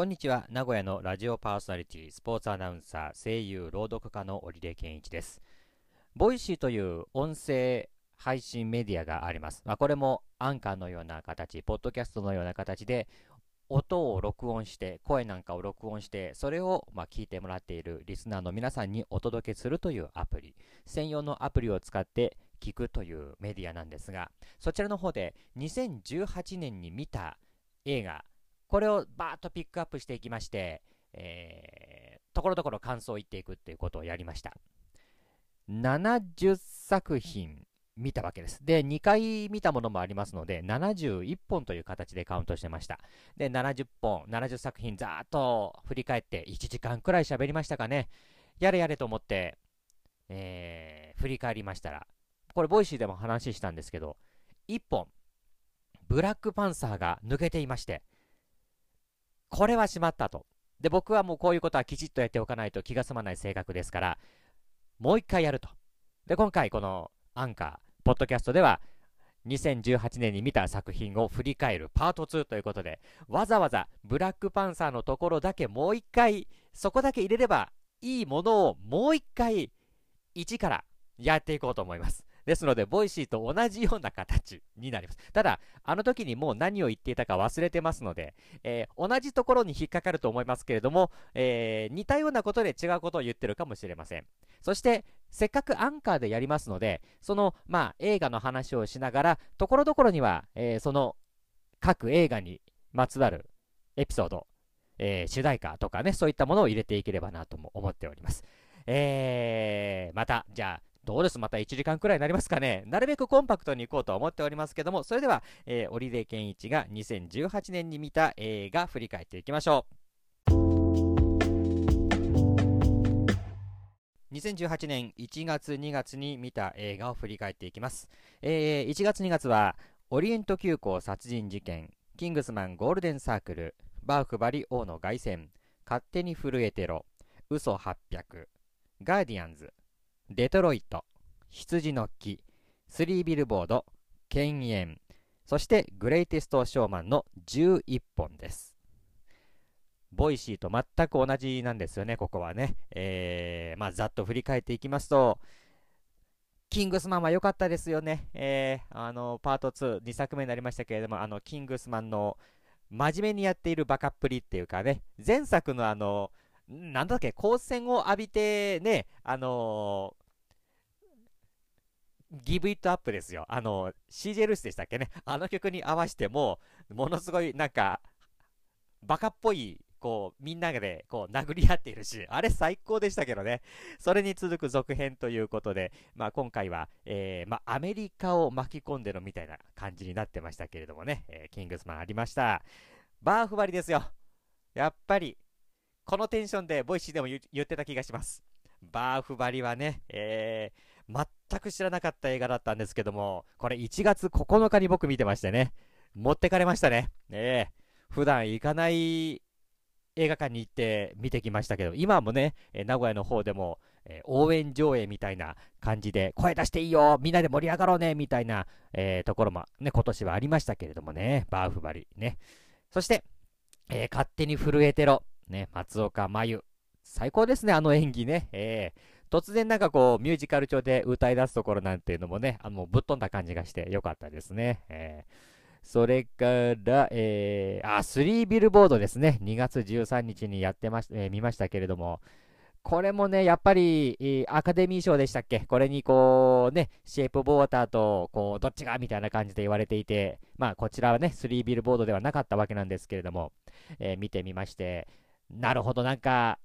こんにちは。名古屋のラジオパーソナリティ、スポーツアナウンサー、声優、朗読家の織出健一です。ボイシーという音声配信メディアがあります。まあ、これもアンカーのような形、ポッドキャストのような形で、音を録音して、声なんかを録音して、それをま聞いてもらっているリスナーの皆さんにお届けするというアプリ、専用のアプリを使って聞くというメディアなんですが、そちらの方で2018年に見た映画、これをバーッとピックアップしていきまして、えー、ところどころ感想を言っていくっていうことをやりました。70作品見たわけです。で、2回見たものもありますので、71本という形でカウントしてました。で、70本、70作品ざーっと振り返って1時間くらい喋りましたかね。やれやれと思って、えー、振り返りましたら、これボイシーでも話したんですけど、1本、ブラックパンサーが抜けていまして、これはしまったと。で、僕はもうこういうことはきちっとやっておかないと気が済まない性格ですから、もう一回やると。で、今回このアンカー、ポッドキャストでは、2018年に見た作品を振り返るパート2ということで、わざわざブラックパンサーのところだけもう一回、そこだけ入れればいいものをもう一回、1からやっていこうと思います。ですので、ボイシーと同じような形になります。ただ、あの時にもう何を言っていたか忘れてますので、えー、同じところに引っかかると思いますけれども、えー、似たようなことで違うことを言ってるかもしれません。そして、せっかくアンカーでやりますので、その、まあ、映画の話をしながら、ところどころには、えー、その、各映画にまつわるエピソード、え主題歌とかね、そういったものを入れていければなとも思っております。えー、また、じゃあ、どうです？また1時間くらいになりますかねなるべくコンパクトに行こうと思っておりますけども、それでは、えー、織出健一が2018年に見た映画振り返っていきましょう。2018年1月2月に見た映画を振り返っていきます。えー、1月2月は、オリエント急行殺人事件、キングスマンゴールデンサークル、バーフバリ王の凱旋、勝手に震えてろ、嘘800、ガーディアンズ、デトロイト、羊の木、スリービルボード、犬猿、そしてグレイテストショーマンの11本です。ボイシーと全く同じなんですよね、ここはね。えー、まあ、ざっと振り返っていきますと、キングスマンは良かったですよね。えー、あの、パート2、2作目になりましたけれども、あの、キングスマンの真面目にやっているバカっぷりっていうかね、前作のあの、なんだっけ、光線を浴びてね、あのギブイットアップですよ。あの、CJ ルースでしたっけね。あの曲に合わせても、ものすごいなんか、バカっぽい、こう、みんなで、こう、殴り合っているし、あれ最高でしたけどね。それに続く続編ということで、まあ今回は、えー、まあアメリカを巻き込んでるみたいな感じになってましたけれどもね、えー、キングスマンありました。バーフバリですよ。やっぱり、このテンションでボイシーでも言ってた気がします。バーフバリはね、えー、全く知らなかった映画だったんですけども、これ1月9日に僕見てましてね、持ってかれましたね。ええ普段行かない映画館に行って見てきましたけど、今もね、え名古屋の方でも、えー、応援上映みたいな感じで、声出していいよみんなで盛り上がろうねみたいな、えー、ところもね、今年はありましたけれどもね、バーフバリね。そして、えー、勝手に震えてろ、ね、松岡真優。最高ですね、あの演技ね。えー突然なんかこう、ミュージカル調で歌い出すところなんていうのもね、あの、ぶっ飛んだ感じがしてよかったですね。えー、それから、えー、あ、3ビルボードですね。2月13日にやってまし、えー、見ましたけれども、これもね、やっぱり、アカデミー賞でしたっけ？これにこう、ね、シェイプボーターと、こう、どっちが？みたいな感じで言われていて、まあ、こちらはね、3ビルボードではなかったわけなんですけれども、えー、見てみまして、なるほど、なんか、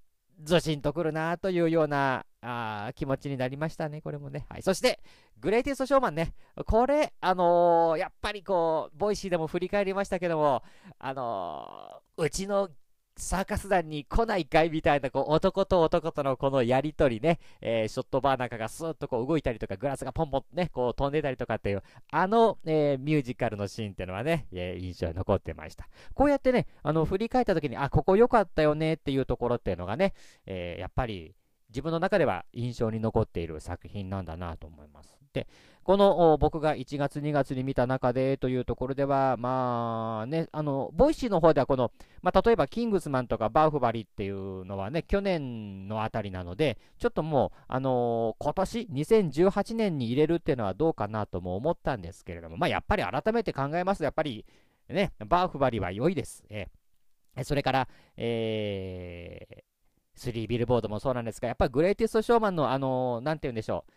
ずしんとくるなというようなあ気持ちになりましたね、これもね。はい。そして、グレイテストショーマンね。これ、あのー、やっぱりこう、ボイシーでも振り返りましたけども、あのー、うちのサーカス団に来ないかいみたいな、こう、男と男とのこのやりとりね、えー、ショットバーなんかがスーッとこう動いたりとか、グラスがポンポンね、こう飛んでたりとかっていう、あの、えー、ミュージカルのシーンっていうのはね、えー、印象に残ってました。こうやってね、あの、振り返った時に、あ、ここ良かったよねっていうところっていうのがね、えやっぱり、自分の中では印象に残っている作品なんだなと思います。で、この僕が1月、2月に見た中でというところでは、まあね、あの、ボイシーの方ではこの、まあ、例えばキングスマンとかバーフバリっていうのはね、去年のあたりなので、ちょっともう、あのー、今年、2018年に入れるっていうのはどうかなとも思ったんですけれども、まあ、やっぱり改めて考えますと、やっぱり、ね、バーフバリは良いです。えー、それから、えー、スリービルボードもそうなんですが、やっぱグレイティストショーマンの、あのー、なんて言うんでしょう、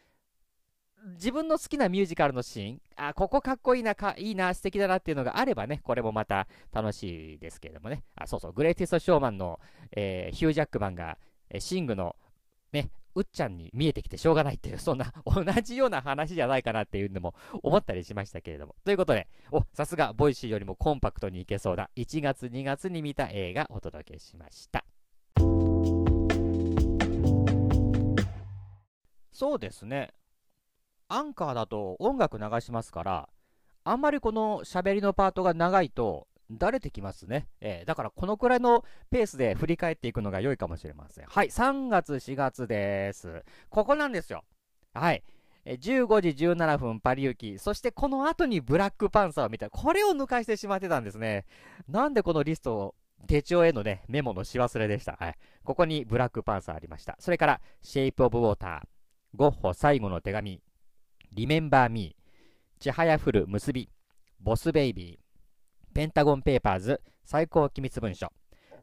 自分の好きなミュージカルのシーン、あ、ここかっこいいな、かいいな、素敵だなっていうのがあればね、これもまた楽しいですけれどもね。あ、そうそう、グレイティストショーマンの、えー、ヒュージャックマンが、えー、シングの、ね、うっちゃんに見えてきてしょうがないっていう、そんな同じような話じゃないかなっていうのも思ったりしましたけれども。ということで、お、さすが、ボイシーよりもコンパクトにいけそうだ、1月、2月に見た映画お届けしました。そうですね。アンカーだと音楽流しますから、あんまりこの喋りのパートが長いと、だれてきますね。えー、だからこのくらいのペースで振り返っていくのが良いかもしれません。はい、3月、4月です。ここなんですよ。はい。15時17分パリ行き、そしてこの後にブラックパンサーを見た。これを抜かしてしまってたんですね。なんでこのリストを手帳へのね、メモのし忘れでした。はい。ここにブラックパンサーありました。それから、シェイプオブウォーター、ゴッホ最後の手紙、リメンバーミー、ちはやふる結び、ボスベイビー、ペンタゴンペーパーズ、最高機密文書、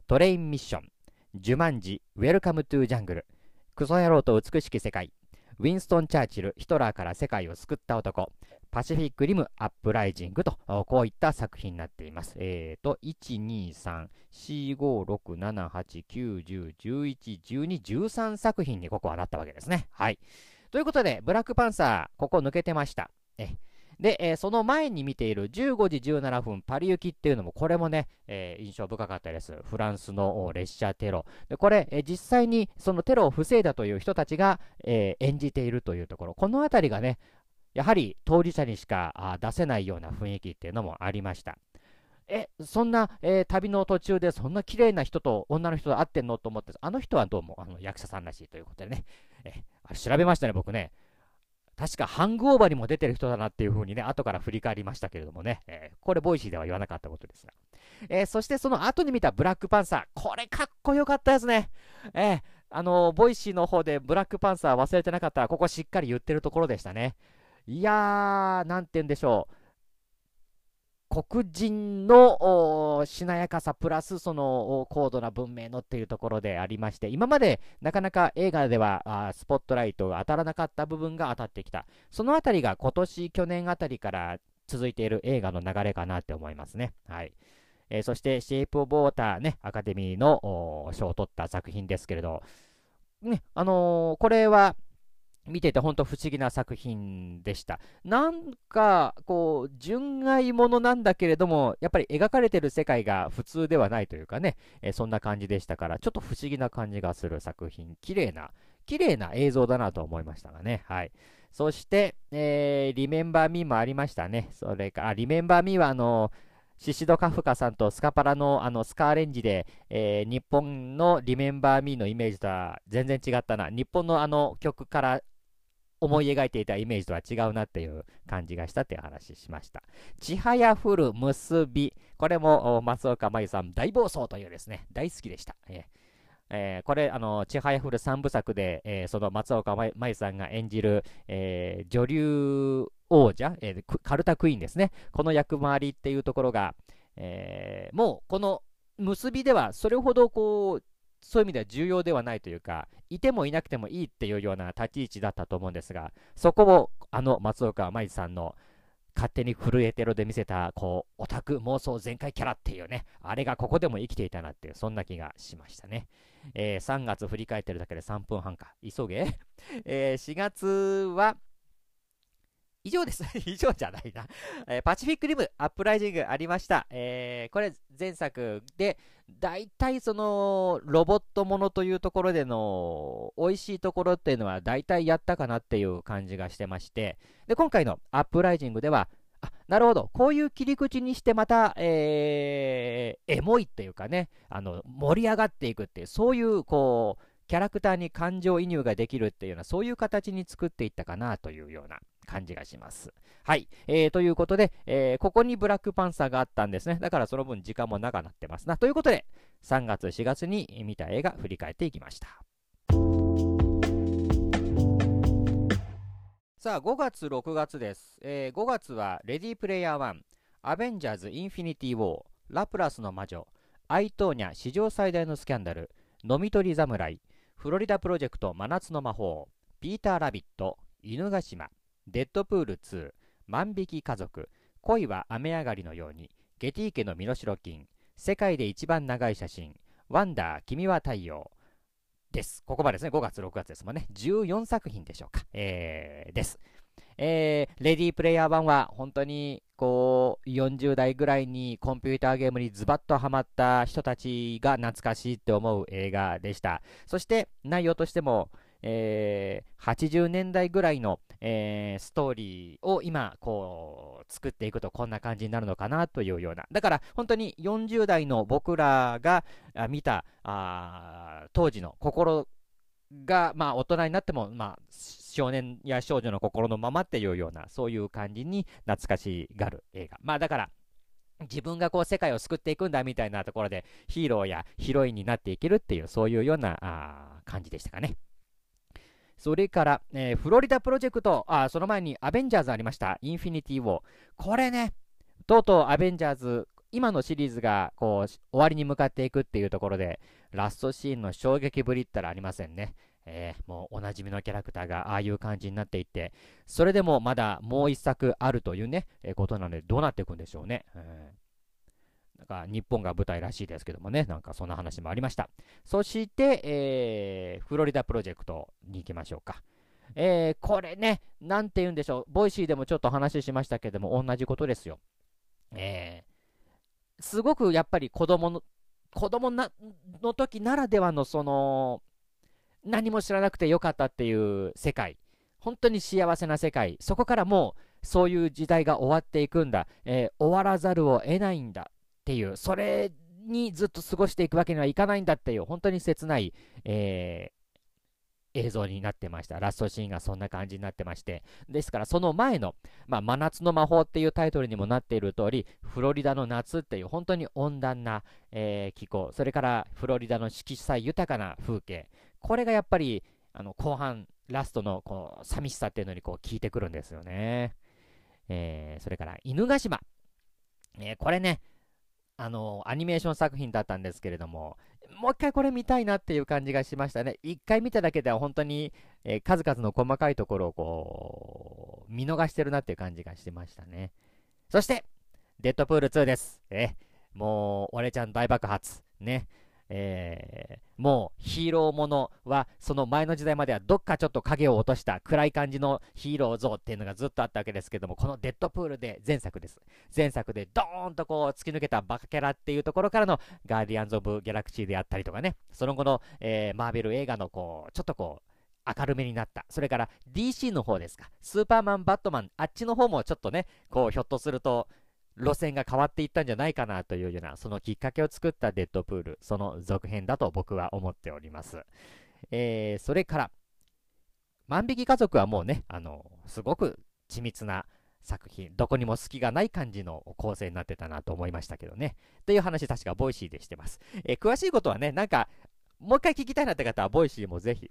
トレインミッション、ジュマンジ、ウェルカムトゥージャングル、クソ野郎と美しき世界、ウィンストン・チャーチル、ヒトラーから世界を救った男、パシフィック・リム・アップライジングと、こういった作品になっています。えーと、1、2、3、4、5、6、7、8、9、10、11、12、13作品にここはなったわけですね。はい。ということで、ブラックパンサー、ここ抜けてました。えで、えー、その前に見ている15時17分パリ行きっていうのも、これもね、えー、印象深かったです。フランスの列車テロ。で、これ、えー、実際にそのテロを防いだという人たちが、え演じているというところ。このあたりがね、やはり当事者にしか出せないような雰囲気っていうのもありました。え、そんな、えー、旅の途中でそんな綺麗な人と女の人と会ってんのと思って、あの人はどうもあの役者さんらしいということでね、え調べましたね、僕ね。確かハングオーバーにも出てる人だなっていう風にね、後から振り返りましたけれどもね、えー、これボイシーでは言わなかったことですが。えー、そしてその後に見たブラックパンサー、これかっこよかったですね。えー、あのボイシーの方でブラックパンサー忘れてなかったら、ここしっかり言ってるところでしたね。いやー、なんて言うんでしょう。黒人のしなやかさプラスその高度な文明のっていうところでありまして今までなかなか映画ではスポットライトが当たらなかった部分が当たってきた。そのあたりが今年去年あたりから続いている映画の流れかなって思いますね。はい。えー、そして、シェイプ・オブ・ウォーターね、アカデミーの賞を取った作品ですけれど、ね、あのー、これは、見てて本当不思議な作品でした。なんか、こう、純愛ものなんだけれども、やっぱり描かれてる世界が普通ではないというかね、えー、そんな感じでしたから、ちょっと不思議な感じがする作品、綺麗な、綺麗な映像だなと思いましたがね。はい。そして、えー、リメンバーミーもありましたね。それから、リメンバーミーはあのシシド・カフカさんとスカパラのあのスカーレンジで、えー、日本のリメンバー・ミーのイメージとは全然違ったな。日本のあの曲から思い描いていたイメージとは違うなっていう感じがしたっていう話しました。ちはやふる結び。これも松岡真優さん大暴走というですね、大好きでした。えーえー、これ、あの、ちはやふる三部作で、えー、その松岡真優さんが演じる、えー、女流王者、えカルタクイーンですね。この役回りっていうところが、えもうこの結びではそれほどこうそういう意味では重要ではないというか、いてもいなくてもいいっていうような立ち位置だったと思うんですが、そこをあの松岡舞さんの勝手に震えてろで見せた、こう、オタク妄想全開キャラっていうね、あれがここでも生きていたなっていう、そんな気がしましたね。えー、3月振り返ってるだけで3分半か。急げ。えー、4月は、以上です。以上じゃないな。えー、パチフィックリム、アップライジングありました。えー、これ前作で、大体その、ロボットものというところでの、美味しいところっていうのは大体やったかなっていう感じがしてまして、で、今回のアップライジングでは、あ、なるほど。こういう切り口にしてまた、えー、エモいっていうかね、あの、盛り上がっていくっていう、そういう、こう、キャラクターに感情移入ができるっていうような、そういう形に作っていったかなというような感じがします。はい。えー、ということで、えー、ここにブラックパンサーがあったんですね。だからその分時間も長なってますな。ということで、3月、4月に見た映画、振り返っていきました。さあ、5月、6月です。えー、5月は、レディープレイヤー1、アベンジャーズ・インフィニティ・ウォー、ラプラスの魔女、アイトーニャ史上最大のスキャンダル、飲み取り侍、フロリダプロジェクト真夏の魔法、ピーター・ラビット、犬ヶ島、デッドプール2、万引き家族、恋は雨上がりのように、ゲティ家の身代金、世界で一番長い写真、ワンダー、君は太陽、です。ここまでですね、5月、6月ですもんね。14作品でしょうか。えー、です。えー、レディープレイヤー版は本当にこう40代ぐらいにコンピューターゲームにズバッとハマった人たちが懐かしいって思う映画でした。そして内容としても、えー、80年代ぐらいの、えー、ストーリーを今こう作っていくとこんな感じになるのかなというような。だから本当に40代の僕らが見たあ当時の心が、まあ、大人になっても、まあ、少年や少女の心のままっていうような、そういう感じに懐かしがる映画。まあ、だから、自分がこう世界を救っていくんだみたいなところでヒーローやヒロインになっていけるっていうそういうようなあ感じでしたかね。それから、えー、フロリダプロジェクト、あその前にアベンジャーズありました。インフィニティ・ウォー。これね、とうとうアベンジャーズ、今のシリーズがこう終わりに向かっていくっていうところで、ラストシーンの衝撃ぶりったらありませんね。えー、もうおなじみのキャラクターがああいう感じになっていって、それでもまだもう一作あるというね、えー、ことなので、どうなっていくんでしょうね。えー、なんか日本が舞台らしいですけどもね、なんかそんな話もありました。そして、えー、フロリダプロジェクトに行きましょうか。えー、これね、なんて言うんでしょう、ボイシーでもちょっと話しましたけども、同じことですよ。えー、すごくやっぱり子供の、子供なの時ならではのその、何も知らなくてよかったっていう世界、本当に幸せな世界、そこからもうそういう時代が終わっていくんだ、えー、終わらざるを得ないんだっていう、それにずっと過ごしていくわけにはいかないんだっていう、本当に切ない、えー、映像になってました。ラストシーンがそんな感じになってまして。ですから、その前の、まあ、真夏の魔法っていうタイトルにもなっている通り、フロリダの夏っていう本当に温暖な、えー、気候、それからフロリダの色彩豊かな風景、これがやっぱり、あの、後半、ラストの、こう、寂しさっていうのに、こう、効いてくるんですよね。えー、それから、犬ヶ島。えー、これね、あの、アニメーション作品だったんですけれども、もう一回これ見たいなっていう感じがしましたね。一回見ただけでは本当に、えー、数々の細かいところをこう、見逃してるなっていう感じがしてましたね。そして、デッドプール2です。えもう、俺ちゃん大爆発。ね。えー、もうヒーローものはその前の時代まではどっかちょっと影を落とした暗い感じのヒーロー像っていうのがずっとあったわけですけどもこのデッドプールで前作です前作でドーンとこう突き抜けたバカキャラっていうところからのガーディアンズ・オブ・ギャラクシーであったりとかねその後の、えー、マーベル映画のこうちょっとこう明るめになった。それから DC の方ですか。スーパーマン、バットマン、あっちの方もちょっとね、こうひょっとすると、路線が変わっていったんじゃないかなというような、そのきっかけを作ったデッドプール、その続編だと僕は思っております。えー、それから、万引き家族はもうね、あの、すごく緻密な作品、どこにも隙がない感じの構成になってたなと思いましたけどね。という話、確かボイシーでしてます。えー、詳しいことはね、なんか、もう一回聞きたいなって方は、ボイシーもぜひ。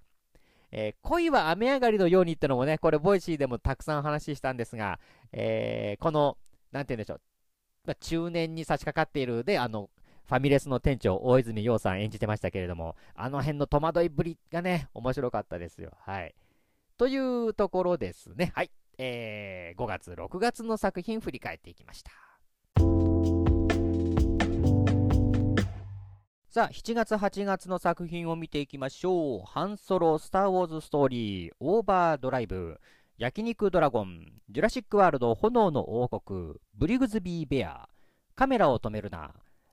えー、恋は雨上がりのようにってのもね、これ、ボイシーでもたくさん話したんですが、えー、この、なんて言うんでしょう、中年に差し掛かっているで、あの、ファミレスの店長、大泉洋さん演じてましたけれども、あの辺の戸惑いぶりがね、面白かったですよ。はい。というところですね。はい。えー、5月、6月の作品振り返っていきました。さあ、7月、8月の作品を見ていきましょう。ハンソロ、スター・ウォーズ・ストーリー、オーバードライブ、焼肉ドラゴン、ジュラシックワールド炎の王国、ブリグズビーベア、カメラを止めるな、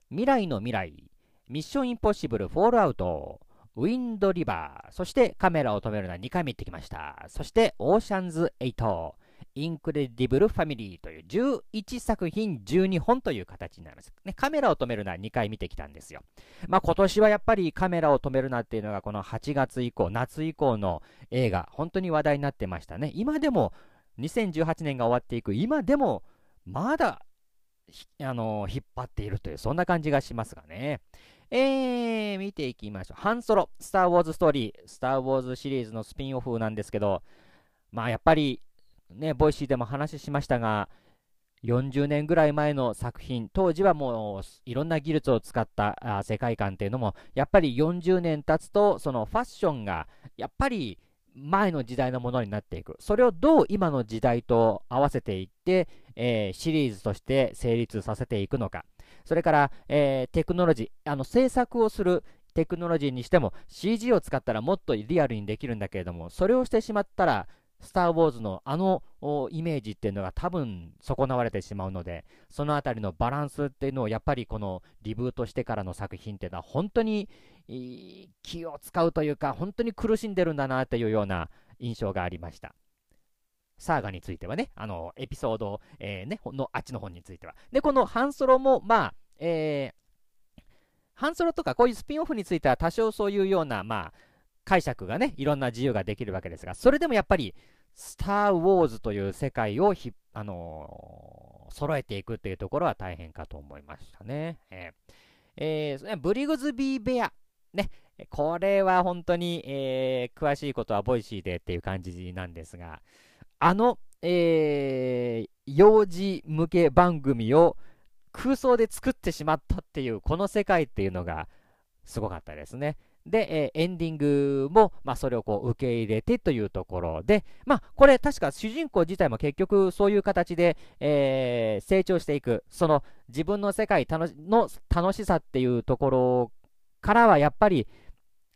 未来の未来、ミッションインポッシブルフォールアウト、ウィンドリバー、そしてカメラを止めるな。2回目行ってきました。そしてオーシャンズ8、インクレディブル・ファミリーという11作品12本という形になります。ね、カメラを止めるな2回見てきたんですよ。まあ今年はやっぱりカメラを止めるなっていうのがこの8月以降、夏以降の映画、本当に話題になってましたね。今でも2018年が終わっていく今でもまだあの引っ張っているというそんな感じがしますがね。えー、見ていきましょう。ハンソロ、スター・ウォーズ・ストーリー、スター・ウォーズシリーズのスピンオフなんですけど、まあやっぱりね、ボイシーでも話しましたが、40年ぐらい前の作品、当時はもういろんな技術を使った世界観っていうのも、やっぱり40年経つと、そのファッションが、やっぱり前の時代のものになっていく。それをどう今の時代と合わせていって、えー、シリーズとして成立させていくのか。それから、えー、テクノロジー、あの制作をするテクノロジーにしても CG を使ったらもっとリアルにできるんだけれども、それをしてしまったらスター・ウォーズのあのイメージっていうのが多分損なわれてしまうので、そのあたりのバランスっていうのをやっぱりこのリブートしてからの作品っていうのは本当に気を使うというか、本当に苦しんでるんだなというような印象がありました。サーガについてはね、あの、エピソード、えー、ね、のあっちの本については。で、このハンソロも、まあ、えー、ハンソロとかこういうスピンオフについては多少そういうような、まあ、解釈がね、いろんな自由ができるわけですが、それでもやっぱり、スター・ウォーズという世界をひ、あのー、揃えていくっていうところは大変かと思いましたね。えーえー、ブリグズビー・ベア。ね。これは本当に、えー、詳しいことはボイシーでっていう感じなんですが、あの、えー、幼児向け番組を空想で作ってしまったっていう、この世界っていうのがすごかったですね。で、えー、エンディングも、まあ、それをこう受け入れてというところで、まあ、これ確か主人公自体も結局そういう形で、えー、成長していく、その自分の世界の楽しさっていうところからはやっぱり、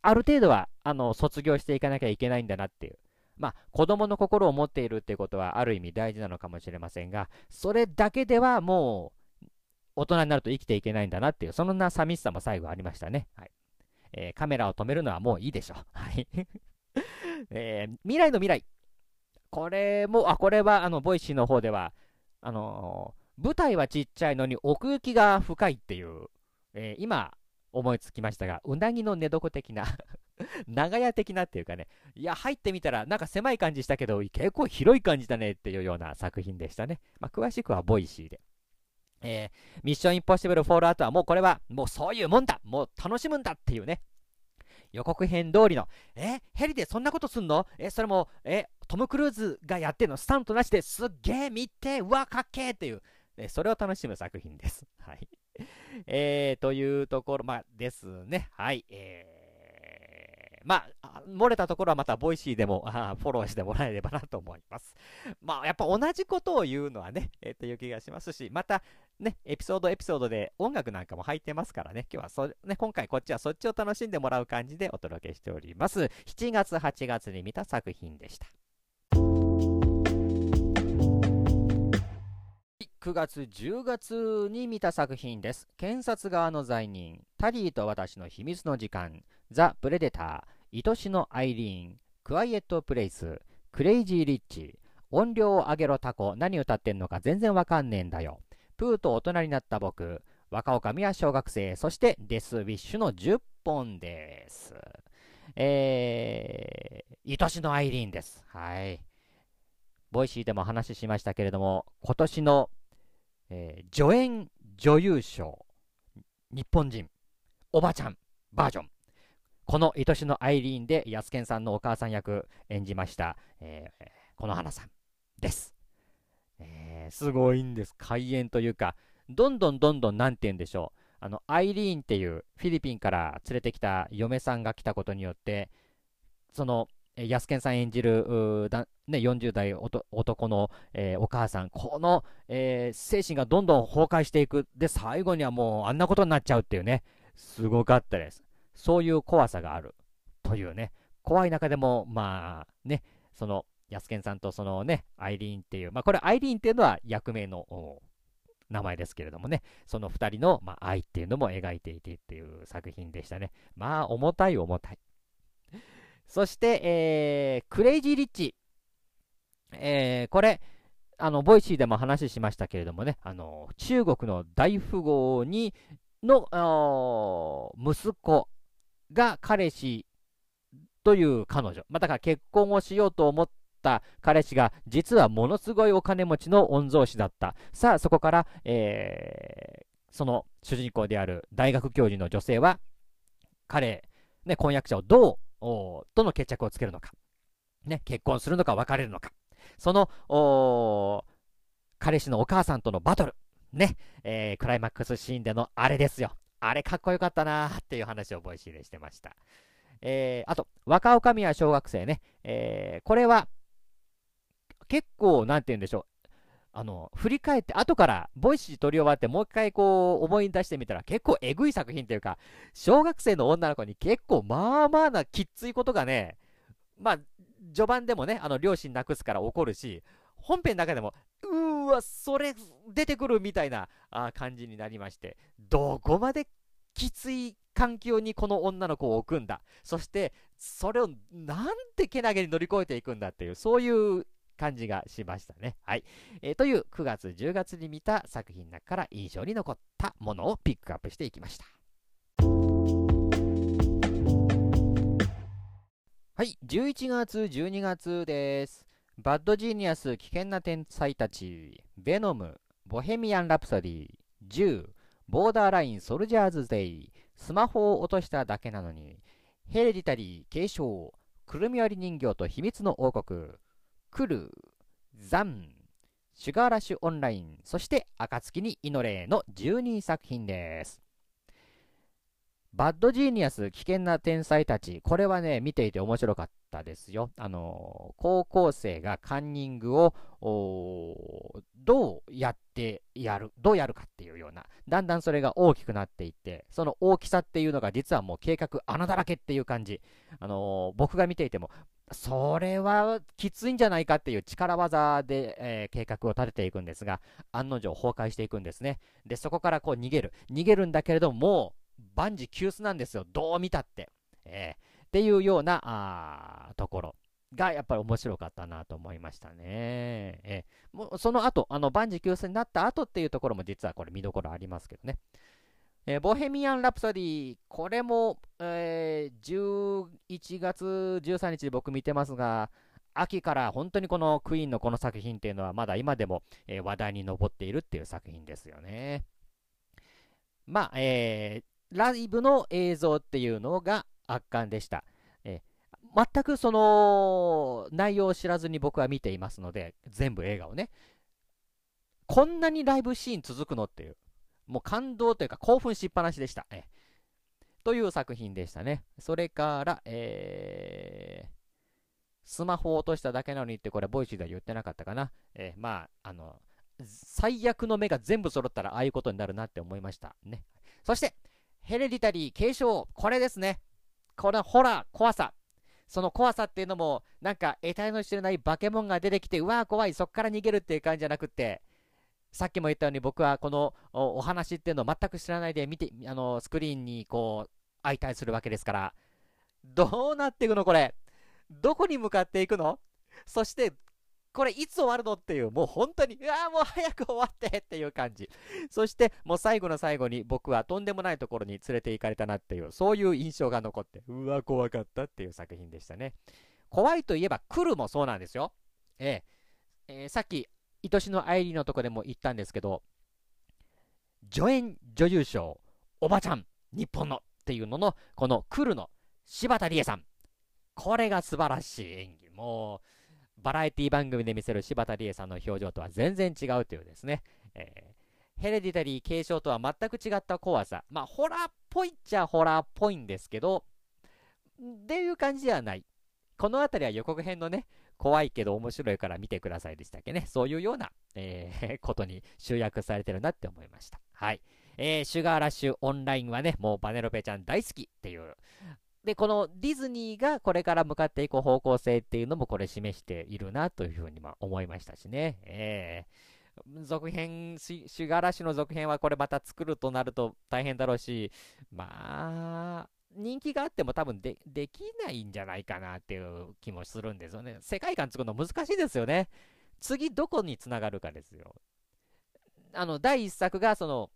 ある程度はあの卒業していかなきゃいけないんだなっていう。まあ、子供の心を持っているっていうことはある意味大事なのかもしれませんが、それだけではもう大人になると生きていけないんだなっていう、そんな寂しさも最後ありましたね。はいえー、カメラを止めるなはもういいでしょう。はい。えー、未来のミライ。これも、あ、これは、あの、ボイシーの方では、あのー、舞台はちっちゃいのに奥行きが深いっていう、えー、今、思いつきましたが、うなぎの寝床的な 長屋的なっていうかね、いや、入ってみたら、なんか狭い感じしたけど、結構広い感じだねっていうような作品でしたね。まあ、詳しくはボイシーで。えー、ミッションインポッシブルフォールアウトはもうこれはもうそういうもんだ。もう楽しむんだっていうね。予告編通りのえヘリでそんなことすんのえそれもえトム・クルーズがやってるの？スタントなしですっげえ見てうわかっけーっていう、ね、それを楽しむ作品です。はい。えー、というところまあですね。はい。えーまあ、漏れたところはまたボイシーでもあフォローしてもらえればなと思います。まあ、やっぱ同じことを言うのはね、えー、という気がしますし、また、ね、エピソードエピソードで音楽なんかも入ってますからね、今日はそ、ね、今回こっちはそっちを楽しんでもらう感じでお届けしております。7月、8月に見た作品でした。9月、10月に見た作品です。検察側の罪人、タリーと私の秘密の時間、ザ・プレデター、愛しのアイリーン、クワイエットプレイス、クレイジーリッチ、音量を上げろタコ、何歌ってんのか全然わかんねえんだよ。プーと大人になった僕、若女将は小学生、そしてデスウィッシュの10本です。えー、愛しのアイリーンです。はい。ボイシーでも話しましたけれども、今年の、えー、助演女優賞、日本人、おばちゃんバージョン。この愛しのアイリーンで、ヤスケンさんのお母さん役演じました、えー、この花さんです。えー、すごいんです。開演というか、どんどんどんどん、なんて言うんでしょう。あの、アイリーンっていうフィリピンから連れてきた嫁さんが来たことによって、その、ヤスケンさん演じるだ、ね、40代男の、えー、お母さん、この、えー、精神がどんどん崩壊していく。で、最後にはもうあんなことになっちゃうっていうね、すごかったです。そういう怖さがあるというね、怖い中でも、まあね、その、ヤスケンさんとそのね、アイリーンっていう、まあこれアイリーンっていうのは役名の名前ですけれどもね、その2人の、まあ、愛っていうのも描いていてっていう作品でしたね。まあ、重たい重たい。そして、えー、クレイジー・リッチ。えー、これ、あの、 Voicy でも話しましたけれどもね、あの、中国の大富豪に、の、息子が彼氏という彼女。まあ、だから結婚をしようと思った彼氏が、実はものすごいお金持ちの御曹司だった。さあ、そこから、えー、その主人公である大学教授の女性は、彼、ね、婚約者をどう、との決着をつけるのか。ね、結婚するのか別れるのか。その、彼氏のお母さんとのバトル。ね、えー、クライマックスシーンでのあれですよ。あれかっこよかったなーっていう話を Voicyでしてました。えー、あと、若女将は小学生ね。えー、これは、結構、なんて言うんでしょう。あの、振り返って、後から、 Voicy録り終わって、もう一回こう、思い出してみたら、結構えぐい作品というか、小学生の女の子に結構、まあまあなきっついことがね、まあ、序盤でもね、あの、両親なくすから怒るし、本編の中でも、うーわ、それ出てくるみたいなあ感じになりまして、どこまできつい環境にこの女の子を置くんだ。そして、それをなんてけなげに乗り越えていくんだっていう、そういう感じがしましたね。はい。えー、という9月、10月に見た作品の中から印象に残ったものをピックアップしていきました。はい、11月、12月です。バッドジーニアス、危険な天才たち、ベノム、ボヘミアン・ラプソディ、ジュー、ボーダーライン・ソルジャーズ・デイ、スマホを落としただけなのに、ヘレディタリー、継承、くるみ割り人形と秘密の王国、来る、斬、シュガーラッシュオンライン、そして暁に祈れの12作品です。バッドジーニアス、危険な天才たち。これはね、見ていて面白かったですよ。あの高校生がカンニングを、どうやってやる、どうやるかっていうような、だんだんそれが大きくなっていって、その大きさっていうのが実はもう計画穴だらけっていう感じ。あの僕が見ていても、それはきついんじゃないかっていう力技で、えー、計画を立てていくんですが、案の定崩壊していくんですね。で、そこからこう逃げる。逃げるんだけれども、もう、万事休すなんですよ。どう見たって。えー、っていうような、あところがやっぱり面白かったなと思いましたね。えー、もうその後、あの万事休すになった後っていうところも実はこれ見どころありますけどね。えー、ボヘミアン・ラプソディ、これも、えー、11月13日で僕見てますが、秋から本当にこのクイーンのこの作品っていうのはまだ今でも、えー、話題に上っているっていう作品ですよね。まあ、えー、ライブの映像っていうのが圧巻でした。え、全くその内容を知らずに僕は見ていますので、全部映画をね。こんなにライブシーン続くのっていう、もう感動というか興奮しっぱなしでした。え、という作品でしたね。それから、えー、スマホを落としただけなのにって、これ、 Voicy では言ってなかったかな。えー、まあ、あの、最悪の目が全部揃ったら、ああいうことになるなって思いました。ね。そして、ヘレディタリー継承、これですね。このホラー、怖さ。その怖さっていうのも、なんか、得体の知れない化け物が出てきて、うわー怖い、そっから逃げるっていう感じじゃなくて、さっきも言ったように僕はこのお話っていうのを全く知らないで見て、あの、スクリーンにこう、相対するわけですから、どうなっていくのこれ？どこに向かっていくの？そして、これいつ終わるのっていう、もう本当に、うわもう早く終わってっていう感じ。そして、もう最後の最後に僕はとんでもないところに連れて行かれたなっていう、そういう印象が残って、うわ、怖かったっていう作品でしたね。怖いといえば、来るもそうなんですよ。えええー、さっき、愛しの愛理のとこでも言ったんですけど、助演女優賞、おばちゃん、日本のっていうのの、この来るの柴田理恵さん。これが素晴らしい演技。もう、バラエティ番組で見せる柴田理恵さんの表情とは全然違うというですね、えー、ヘレディタリー継承とは全く違った怖さ。まあ、ホラーっぽいっちゃホラーっぽいんですけど、っていう感じではない。この辺りは予告編のね、怖いけど面白いから見てくださいでしたっけね。そういうような、えー、ことに集約されてるなって思いました。はい。えー、シュガーラッシュオンラインはね、もうバネロペちゃん大好きっていう、で、このディズニーがこれから向かっていく方向性っていうのもこれ示しているなというふうに思いましたしね。えー、続編、シュガーラッシュの続編はこれまた作るとなると大変だろうし、まあ、人気があっても多分でできないんじゃないかなっていう気もするんですよね。世界観作るの難しいですよね。次どこにつながるかですよ。あの、第1作がその、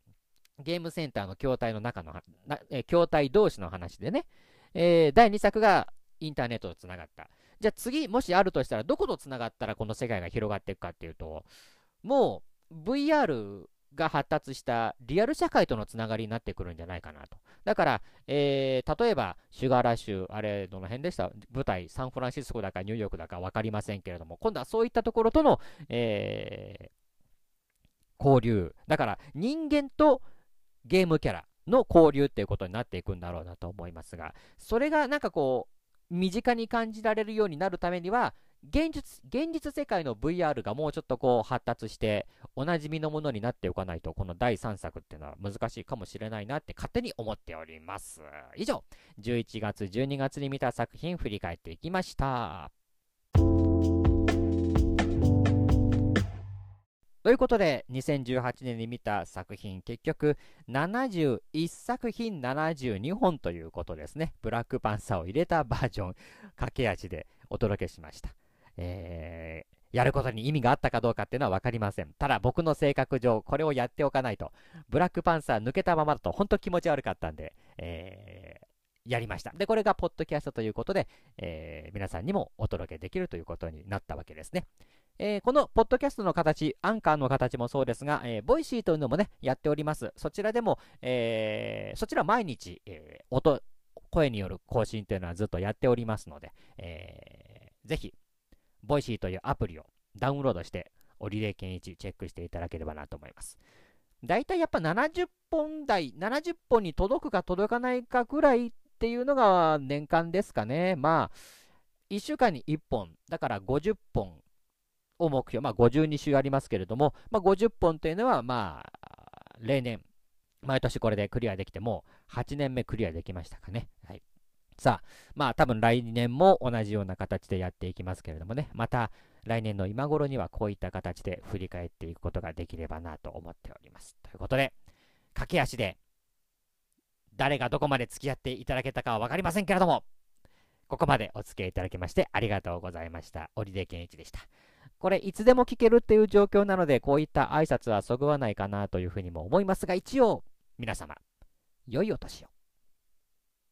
ゲームセンターの筐体の中の、なえ筐体同士の話でね、えー、第2作がインターネットとつながった。じゃあ次、もしあるとしたら、どことつながったらこの世界が広がっていくかっていうと、もう VR が発達したリアル社会とのつながりになってくるんじゃないかなと。だから、えー、例えば、シュガーラッシュ、あれ、どの辺でした？舞台、サンフランシスコだかニューヨークだか分かりませんけれども、今度はそういったところとの、えー、交流。だから、人間とゲームキャラの交流っていうことになっていくんだろうなと思いますが、それがなんかこう、身近に感じられるようになるためには、現実、現実世界の VR がもうちょっとこう発達して、おなじみのものになっておかないと、この第3作っていうのは難しいかもしれないなって勝手に思っております。以上、11月、12月に見た作品振り返っていきました。ということで、2018年に見た作品、結局、71作品72本ということですね。ブラックパンサーを入れたバージョン、駆け足でお届けしました。えー、やることに意味があったかどうかっていうのは分かりません。ただ僕の性格上、これをやっておかないと、ブラックパンサー抜けたままだと本当気持ち悪かったんで、えー、やりました。で、これがポッドキャストということで、えー、皆さんにもお届けできるということになったわけですね。えー、このポッドキャストの形、アンカーの形もそうですが、えー、 Voicyというのもね、やっております。そちらでも、えー、そちら毎日、え、音、声による更新というのはずっとやっておりますので、えー、ぜひ、 Voicyというアプリをダウンロードして、オリレー検一チェックしていただければなと思います。大体やっぱ70本台、70本に届くか届かないかぐらいっていうのが年間ですかね。まあ、1週間に1本、だから50本を目標、まあ、52週ありますけれども、まあ、50本というのは、まあ、例年、毎年これでクリアできても、8年目クリアできましたかね。はい。さあ、まあ、多分来年も同じような形でやっていきますけれどもね、また来年の今頃にはこういった形で振り返っていくことができればなと思っております。ということで、駆け足で、誰がどこまで付き合っていただけたかは分かりませんけれども、ここまでお付き合いいただきましてありがとうございました。織出健一でした。これ、いつでも聞けるっていう状況なので、こういった挨拶はそぐわないかなというふうにも思いますが、一応、皆様、良いお年を。